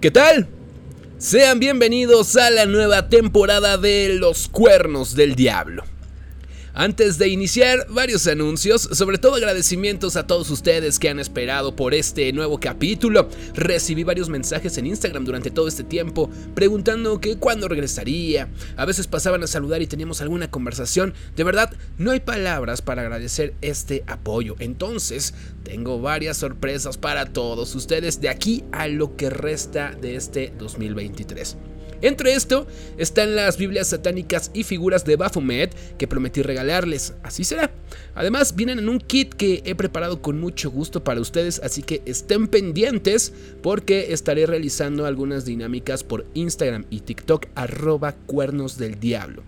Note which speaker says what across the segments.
Speaker 1: ¿Qué tal? Sean bienvenidos a la nueva temporada de Los Cuernos del Diablo. Antes de iniciar, varios anuncios, sobre todo agradecimientos a todos ustedes que han esperado por este nuevo capítulo. Recibí varios mensajes en Instagram durante todo este tiempo preguntando que cuándo regresaría. A veces pasaban a saludar y teníamos alguna conversación. De verdad, no hay palabras para agradecer este apoyo. Entonces, tengo varias sorpresas para todos ustedes de aquí a lo que resta de este 2023. Entre esto están las Biblias satánicas y figuras de Baphomet que prometí regalarles, así será. Además vienen en un kit que he preparado con mucho gusto para ustedes, así que estén pendientes porque estaré realizando algunas dinámicas por Instagram y TikTok arroba cuernos del diablo.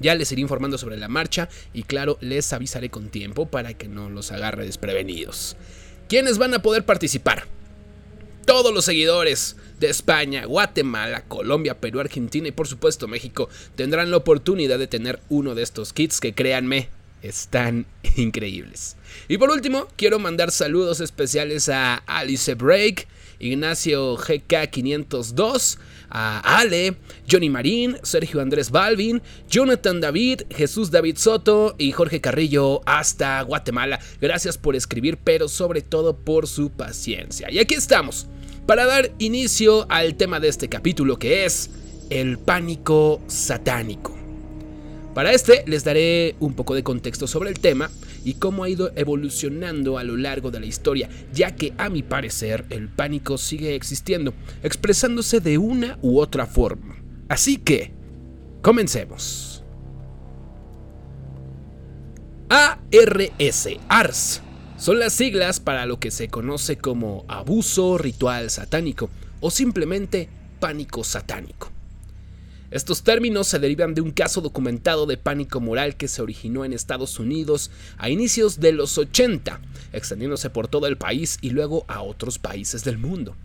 Speaker 1: Ya les iré informando sobre la marcha y claro, les avisaré con tiempo para que no los agarre desprevenidos. ¿Quiénes van a poder participar? Todos los seguidores de España, Guatemala, Colombia, Perú, Argentina y por supuesto México tendrán la oportunidad de tener uno de estos kits que créanme, están increíbles. Y por último, quiero mandar saludos especiales a Alice Break, Ignacio GK502, a Ale, Johnny Marín, Sergio Andrés Balvin, Jonathan David, Jesús David Soto y Jorge Carrillo hasta Guatemala. Gracias por escribir, pero sobre todo por su paciencia. Y aquí estamos para dar inicio al tema de este capítulo que es el pánico satánico. Para este les daré un poco de contexto sobre el tema y cómo ha ido evolucionando a lo largo de la historia, ya que a mi parecer el pánico sigue existiendo, expresándose de una u otra forma. Así que, comencemos. ARS, ARS son las siglas para lo que se conoce como abuso ritual satánico o simplemente pánico satánico. Estos términos se derivan de un caso documentado de pánico moral que se originó en Estados Unidos a inicios de los 80, extendiéndose por todo el país y luego a otros países del mundo.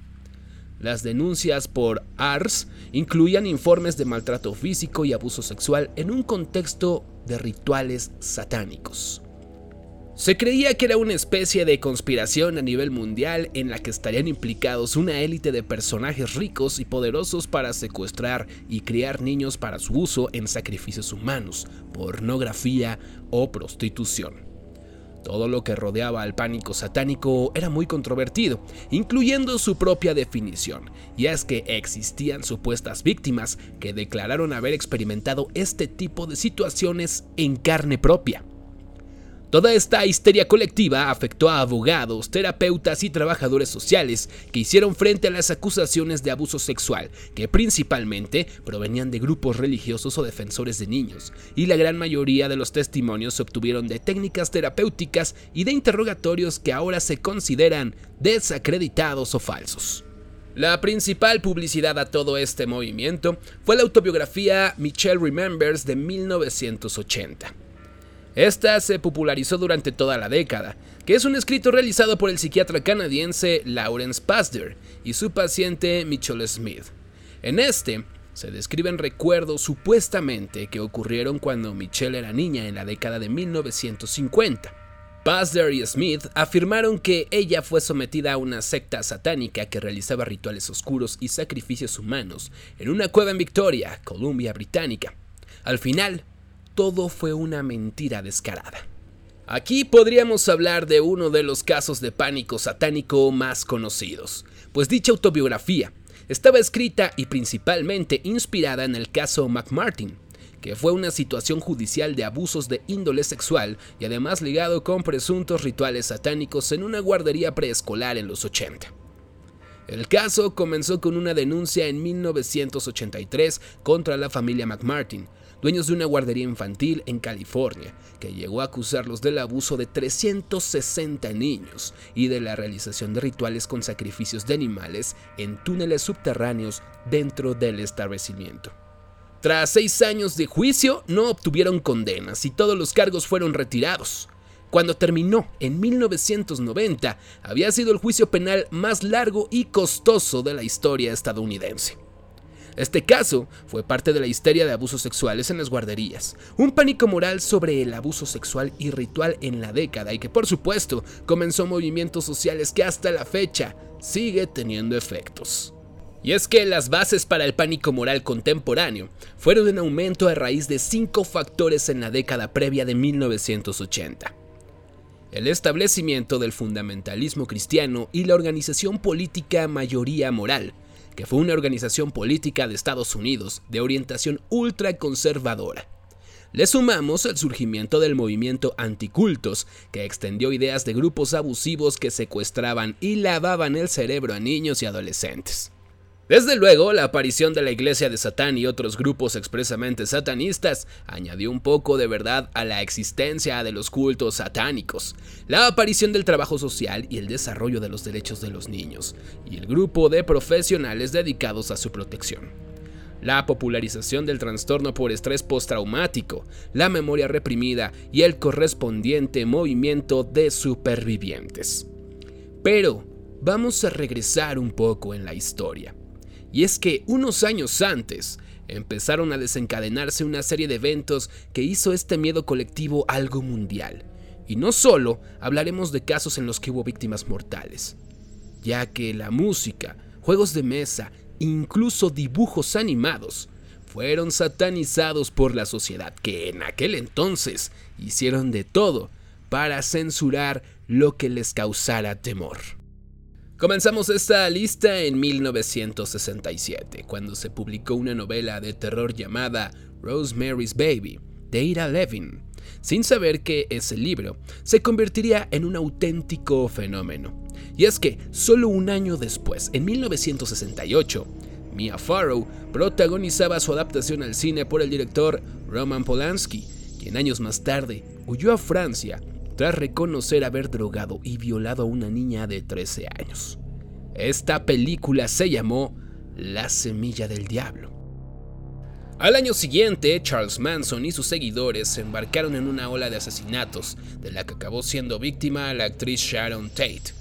Speaker 1: Las denuncias por ARS incluían informes de maltrato físico y abuso sexual en un contexto de rituales satánicos. Se creía que era una especie de conspiración a nivel mundial en la que estarían implicados una élite de personajes ricos y poderosos para secuestrar y criar niños para su uso en sacrificios humanos, pornografía o prostitución. Todo lo que rodeaba al pánico satánico era muy controvertido, incluyendo su propia definición, y es que existían supuestas víctimas que declararon haber experimentado este tipo de situaciones en carne propia. Toda esta histeria colectiva afectó a abogados, terapeutas y trabajadores sociales que hicieron frente a las acusaciones de abuso sexual, que principalmente provenían de grupos religiosos o defensores de niños, y la gran mayoría de los testimonios se obtuvieron de técnicas terapéuticas y de interrogatorios que ahora se consideran desacreditados o falsos. La principal publicidad a todo este movimiento fue la autobiografía Michelle Remembers de 1980 esta se popularizó durante toda la década, que es un escrito realizado por el psiquiatra canadiense Lawrence Pasder y su paciente Mitchell Smith. En este, se describen recuerdos supuestamente que ocurrieron cuando Michelle era niña en la década de 1950. Pasder y Smith afirmaron que ella fue sometida a una secta satánica que realizaba rituales oscuros y sacrificios humanos en una cueva en Victoria, Columbia Británica. Al final, todo fue una mentira descarada. Aquí podríamos hablar de uno de los casos de pánico satánico más conocidos, pues dicha autobiografía estaba escrita y principalmente inspirada en el caso McMartin, que fue una situación judicial de abusos de índole sexual y además ligado con presuntos rituales satánicos en una guardería preescolar en los 80. El caso comenzó con una denuncia en 1983 contra la familia McMartin, dueños de una guardería infantil en California, que llegó a acusarlos del abuso de 360 niños y de la realización de rituales con sacrificios de animales en túneles subterráneos dentro del establecimiento. Tras seis años de juicio, no obtuvieron condenas y todos los cargos fueron retirados. Cuando terminó en 1990, había sido el juicio penal más largo y costoso de la historia estadounidense. Este caso fue parte de la histeria de abusos sexuales en las guarderías, un pánico moral sobre el abuso sexual y ritual en la década y que por supuesto comenzó movimientos sociales que hasta la fecha sigue teniendo efectos. Y es que las bases para el pánico moral contemporáneo fueron en aumento a raíz de cinco factores en la década previa de 1980. El establecimiento del fundamentalismo cristiano y la organización política Mayoría Moral, que fue una organización política de Estados Unidos de orientación ultraconservadora. Le sumamos el surgimiento del movimiento anticultos, que extendió ideas de grupos abusivos que secuestraban y lavaban el cerebro a niños y adolescentes. Desde luego, la aparición de la Iglesia de Satán y otros grupos expresamente satanistas añadió un poco de verdad a la existencia de los cultos satánicos, la aparición del trabajo social y el desarrollo de los derechos de los niños, y el grupo de profesionales dedicados a su protección. La popularización del trastorno por estrés postraumático, la memoria reprimida y el correspondiente movimiento de supervivientes. Pero vamos a regresar un poco en la historia. Y es que unos años antes empezaron a desencadenarse una serie de eventos que hizo este miedo colectivo algo mundial. Y no solo hablaremos de casos en los que hubo víctimas mortales, ya que la música, juegos de mesa, incluso dibujos animados, fueron satanizados por la sociedad que en aquel entonces hicieron de todo para censurar lo que les causara temor. Comenzamos esta lista en 1967, cuando se publicó una novela de terror llamada Rosemary's Baby, de Ira Levin, sin saber que ese libro se convertiría en un auténtico fenómeno. Y es que solo un año después, en 1968, Mia Farrow protagonizaba su adaptación al cine por el director Roman Polanski, quien años más tarde huyó a Francia tras reconocer haber drogado y violado a una niña de 13 años. Esta película se llamó La Semilla del Diablo. Al año siguiente, Charles Manson y sus seguidores se embarcaron en una ola de asesinatos, de la que acabó siendo víctima la actriz Sharon Tate,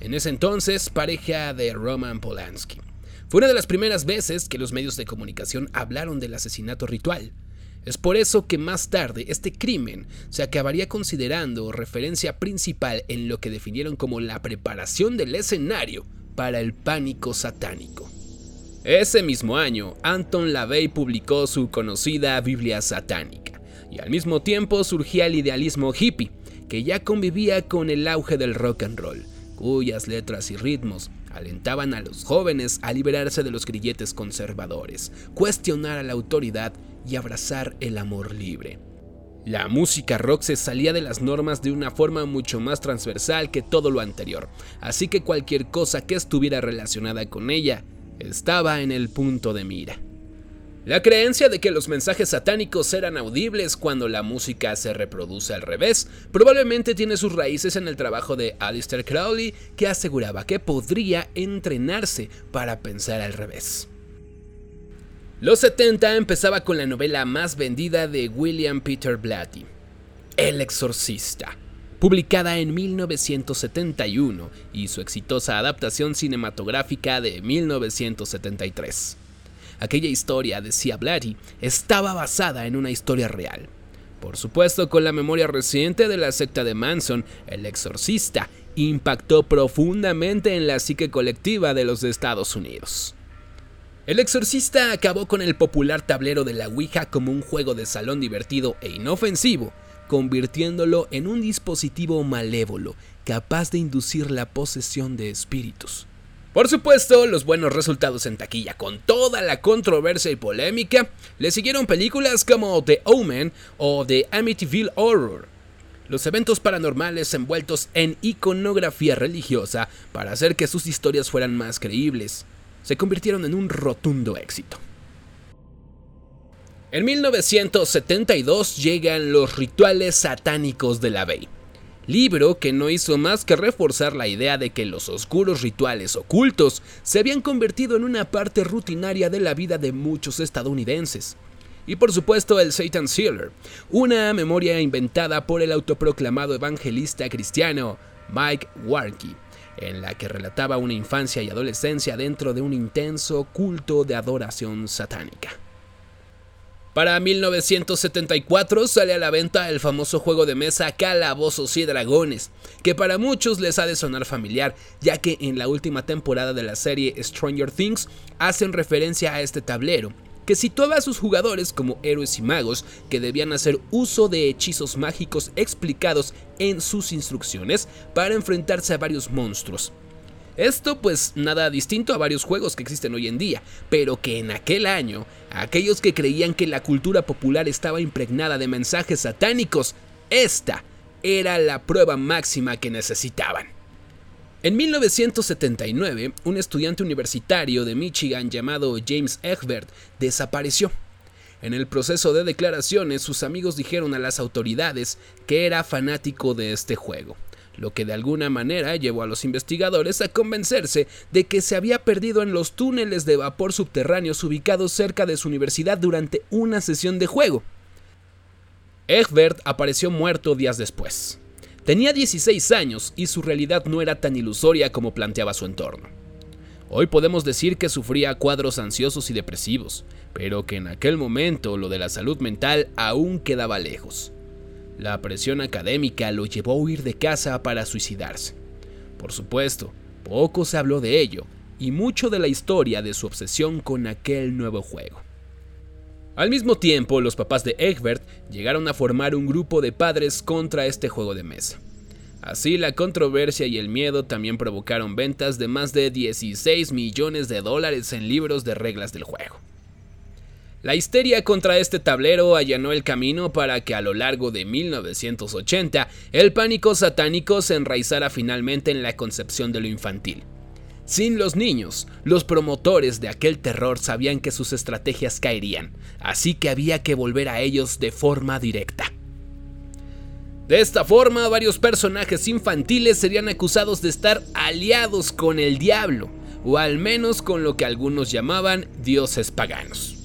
Speaker 1: en ese entonces pareja de Roman Polanski. Fue una de las primeras veces que los medios de comunicación hablaron del asesinato ritual, es por eso que más tarde este crimen se acabaría considerando referencia principal en lo que definieron como la preparación del escenario para el pánico satánico. Ese mismo año, Anton LaVey publicó su conocida Biblia satánica, y al mismo tiempo surgía el idealismo hippie, que ya convivía con el auge del rock and roll, cuyas letras y ritmos alentaban a los jóvenes a liberarse de los grilletes conservadores, cuestionar a la autoridad y abrazar el amor libre. La música rock se salía de las normas de una forma mucho más transversal que todo lo anterior, así que cualquier cosa que estuviera relacionada con ella estaba en el punto de mira. La creencia de que los mensajes satánicos eran audibles cuando la música se reproduce al revés probablemente tiene sus raíces en el trabajo de Alistair Crowley que aseguraba que podría entrenarse para pensar al revés. Los 70 empezaba con la novela más vendida de William Peter Blatty, El Exorcista, publicada en 1971 y su exitosa adaptación cinematográfica de 1973. Aquella historia, decía Blatty, estaba basada en una historia real. Por supuesto, con la memoria reciente de la secta de Manson, El Exorcista impactó profundamente en la psique colectiva de los Estados Unidos. El exorcista acabó con el popular tablero de la Ouija como un juego de salón divertido e inofensivo, convirtiéndolo en un dispositivo malévolo capaz de inducir la posesión de espíritus. Por supuesto, los buenos resultados en taquilla con toda la controversia y polémica le siguieron películas como The Omen o The Amityville Horror. Los eventos paranormales envueltos en iconografía religiosa para hacer que sus historias fueran más creíbles se convirtieron en un rotundo éxito. En 1972 llegan Los rituales satánicos de la Bey, libro que no hizo más que reforzar la idea de que los oscuros rituales ocultos se habían convertido en una parte rutinaria de la vida de muchos estadounidenses. Y por supuesto el Satan Sealer, una memoria inventada por el autoproclamado evangelista cristiano Mike Warnke, en la que relataba una infancia y adolescencia dentro de un intenso culto de adoración satánica. Para 1974 sale a la venta el famoso juego de mesa Calabozos y Dragones, que para muchos les ha de sonar familiar, ya que en la última temporada de la serie Stranger Things hacen referencia a este tablero, que situaba a sus jugadores como héroes y magos que debían hacer uso de hechizos mágicos explicados en sus instrucciones para enfrentarse a varios monstruos. Esto pues nada distinto a varios juegos que existen hoy en día, pero que en aquel año, aquellos que creían que la cultura popular estaba impregnada de mensajes satánicos, esta era la prueba máxima que necesitaban. En 1979, un estudiante universitario de Michigan llamado James Egbert desapareció. En el proceso de declaraciones, sus amigos dijeron a las autoridades que era fanático de este juego lo que de alguna manera llevó a los investigadores a convencerse de que se había perdido en los túneles de vapor subterráneos ubicados cerca de su universidad durante una sesión de juego. Egbert apareció muerto días después. Tenía 16 años y su realidad no era tan ilusoria como planteaba su entorno. Hoy podemos decir que sufría cuadros ansiosos y depresivos, pero que en aquel momento lo de la salud mental aún quedaba lejos. La presión académica lo llevó a huir de casa para suicidarse. Por supuesto, poco se habló de ello y mucho de la historia de su obsesión con aquel nuevo juego. Al mismo tiempo, los papás de Egbert llegaron a formar un grupo de padres contra este juego de mesa. Así, la controversia y el miedo también provocaron ventas de más de 16 millones de dólares en libros de reglas del juego. La histeria contra este tablero allanó el camino para que a lo largo de 1980 el pánico satánico se enraizara finalmente en la concepción de lo infantil. Sin los niños, los promotores de aquel terror sabían que sus estrategias caerían, así que había que volver a ellos de forma directa. De esta forma, varios personajes infantiles serían acusados de estar aliados con el diablo, o al menos con lo que algunos llamaban dioses paganos.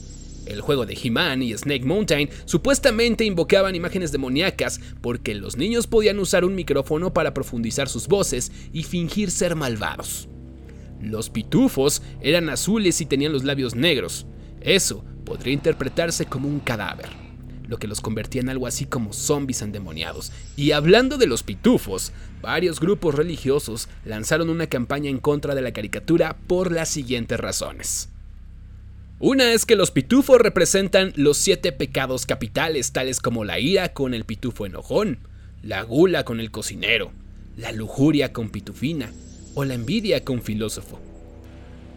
Speaker 1: El juego de He-Man y Snake Mountain supuestamente invocaban imágenes demoníacas porque los niños podían usar un micrófono para profundizar sus voces y fingir ser malvados. Los pitufos eran azules y tenían los labios negros. Eso podría interpretarse como un cadáver, lo que los convertía en algo así como zombies endemoniados. Y hablando de los pitufos, varios grupos religiosos lanzaron una campaña en contra de la caricatura por las siguientes razones. Una es que los pitufos representan los siete pecados capitales, tales como la ira con el pitufo enojón, la gula con el cocinero, la lujuria con pitufina o la envidia con filósofo.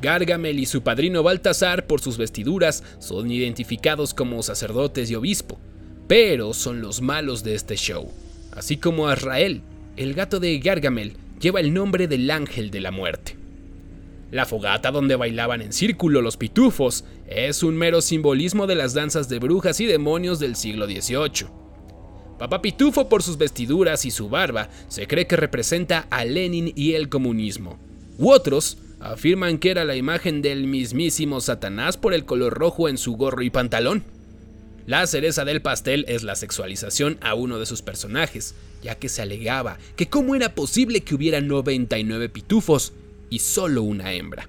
Speaker 1: Gargamel y su padrino Baltasar, por sus vestiduras, son identificados como sacerdotes y obispo, pero son los malos de este show, así como Azrael, el gato de Gargamel, lleva el nombre del ángel de la muerte. La fogata donde bailaban en círculo los pitufos es un mero simbolismo de las danzas de brujas y demonios del siglo XVIII. Papá Pitufo por sus vestiduras y su barba se cree que representa a Lenin y el comunismo. U otros afirman que era la imagen del mismísimo Satanás por el color rojo en su gorro y pantalón. La cereza del pastel es la sexualización a uno de sus personajes, ya que se alegaba que cómo era posible que hubiera 99 pitufos y solo una hembra.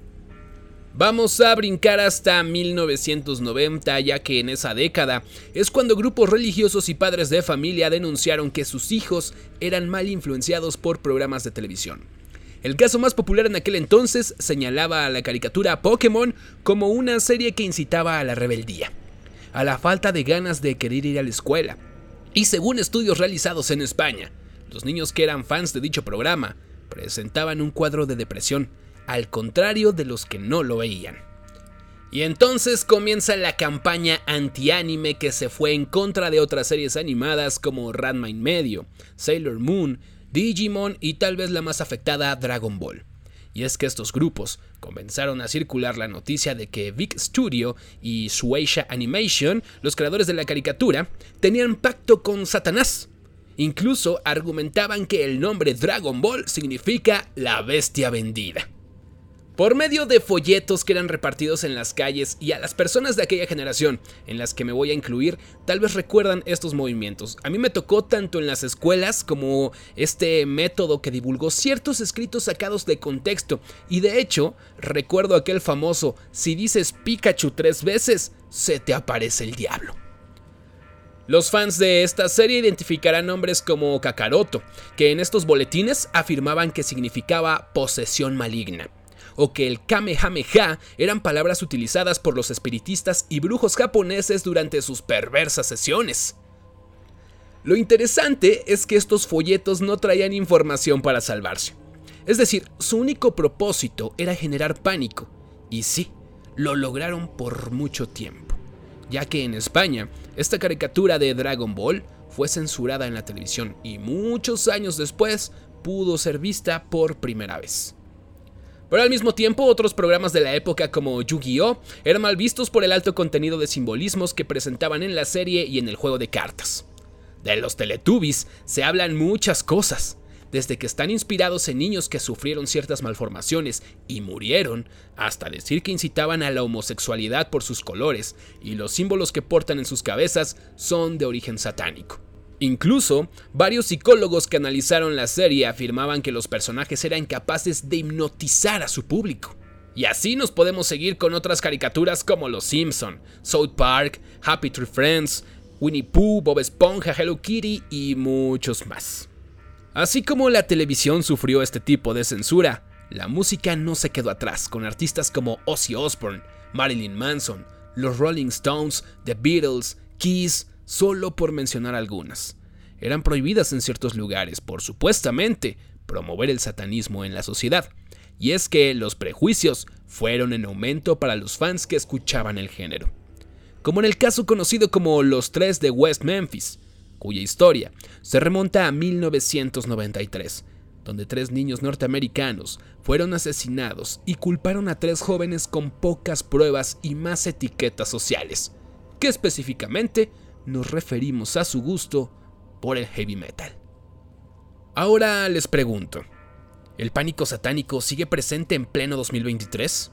Speaker 1: Vamos a brincar hasta 1990, ya que en esa década es cuando grupos religiosos y padres de familia denunciaron que sus hijos eran mal influenciados por programas de televisión. El caso más popular en aquel entonces señalaba a la caricatura Pokémon como una serie que incitaba a la rebeldía, a la falta de ganas de querer ir a la escuela. Y según estudios realizados en España, los niños que eran fans de dicho programa presentaban un cuadro de depresión, al contrario de los que no lo veían. Y entonces comienza la campaña anti-anime que se fue en contra de otras series animadas como Ranma Medio, Sailor Moon, Digimon y tal vez la más afectada Dragon Ball. Y es que estos grupos comenzaron a circular la noticia de que Big Studio y Shueisha Animation, los creadores de la caricatura, tenían pacto con Satanás Incluso argumentaban que el nombre Dragon Ball significa la bestia vendida. Por medio de folletos que eran repartidos en las calles y a las personas de aquella generación, en las que me voy a incluir, tal vez recuerdan estos movimientos. A mí me tocó tanto en las escuelas como este método que divulgó ciertos escritos sacados de contexto. Y de hecho, recuerdo aquel famoso, si dices Pikachu tres veces, se te aparece el diablo. Los fans de esta serie identificarán nombres como Kakaroto, que en estos boletines afirmaban que significaba posesión maligna, o que el Kamehameha eran palabras utilizadas por los espiritistas y brujos japoneses durante sus perversas sesiones. Lo interesante es que estos folletos no traían información para salvarse. Es decir, su único propósito era generar pánico. Y sí, lo lograron por mucho tiempo, ya que en España esta caricatura de Dragon Ball fue censurada en la televisión y muchos años después pudo ser vista por primera vez. Pero al mismo tiempo, otros programas de la época como Yu-Gi-Oh! eran mal vistos por el alto contenido de simbolismos que presentaban en la serie y en el juego de cartas. De los Teletubbies se hablan muchas cosas, desde que están inspirados en niños que sufrieron ciertas malformaciones y murieron, hasta decir que incitaban a la homosexualidad por sus colores y los símbolos que portan en sus cabezas son de origen satánico. Incluso, varios psicólogos que analizaron la serie afirmaban que los personajes eran capaces de hipnotizar a su público. Y así nos podemos seguir con otras caricaturas como Los Simpson, South Park, Happy Tree Friends, Winnie Pooh, Bob Esponja, Hello Kitty y muchos más. Así como la televisión sufrió este tipo de censura, la música no se quedó atrás con artistas como Ozzy Osbourne, Marilyn Manson, los Rolling Stones, The Beatles, Kiss, solo por mencionar algunas. Eran prohibidas en ciertos lugares por supuestamente promover el satanismo en la sociedad. Y es que los prejuicios fueron en aumento para los fans que escuchaban el género como en el caso conocido como Los Tres de West Memphis, cuya historia se remonta a 1993, donde tres niños norteamericanos fueron asesinados y culparon a tres jóvenes con pocas pruebas y más etiquetas sociales, que específicamente nos referimos a su gusto por el heavy metal. Ahora les pregunto, ¿el pánico satánico sigue presente en pleno 2023?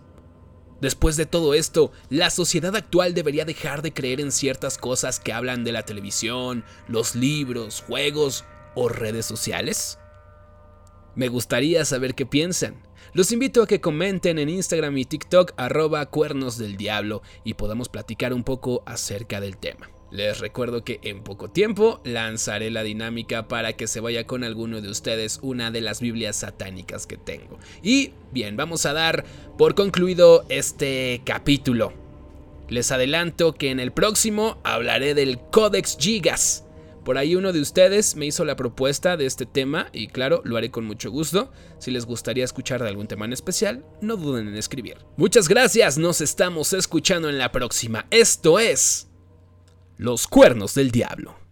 Speaker 1: Después de todo esto, la sociedad actual debería dejar de creer en ciertas cosas que hablan de la televisión, los libros, juegos o redes sociales. Me gustaría saber qué piensan. Los invito a que comenten en Instagram y TikTok arroba cuernos del diablo y podamos platicar un poco acerca del tema. Les recuerdo que en poco tiempo lanzaré la dinámica para que se vaya con alguno de ustedes una de las Biblias satánicas que tengo. Y bien, vamos a dar por concluido este capítulo. Les adelanto que en el próximo hablaré del Codex Gigas. Por ahí uno de ustedes me hizo la propuesta de este tema y claro, lo haré con mucho gusto. Si les gustaría escuchar de algún tema en especial, no duden en escribir. Muchas gracias, nos estamos escuchando en la próxima. Esto es... Los cuernos del diablo.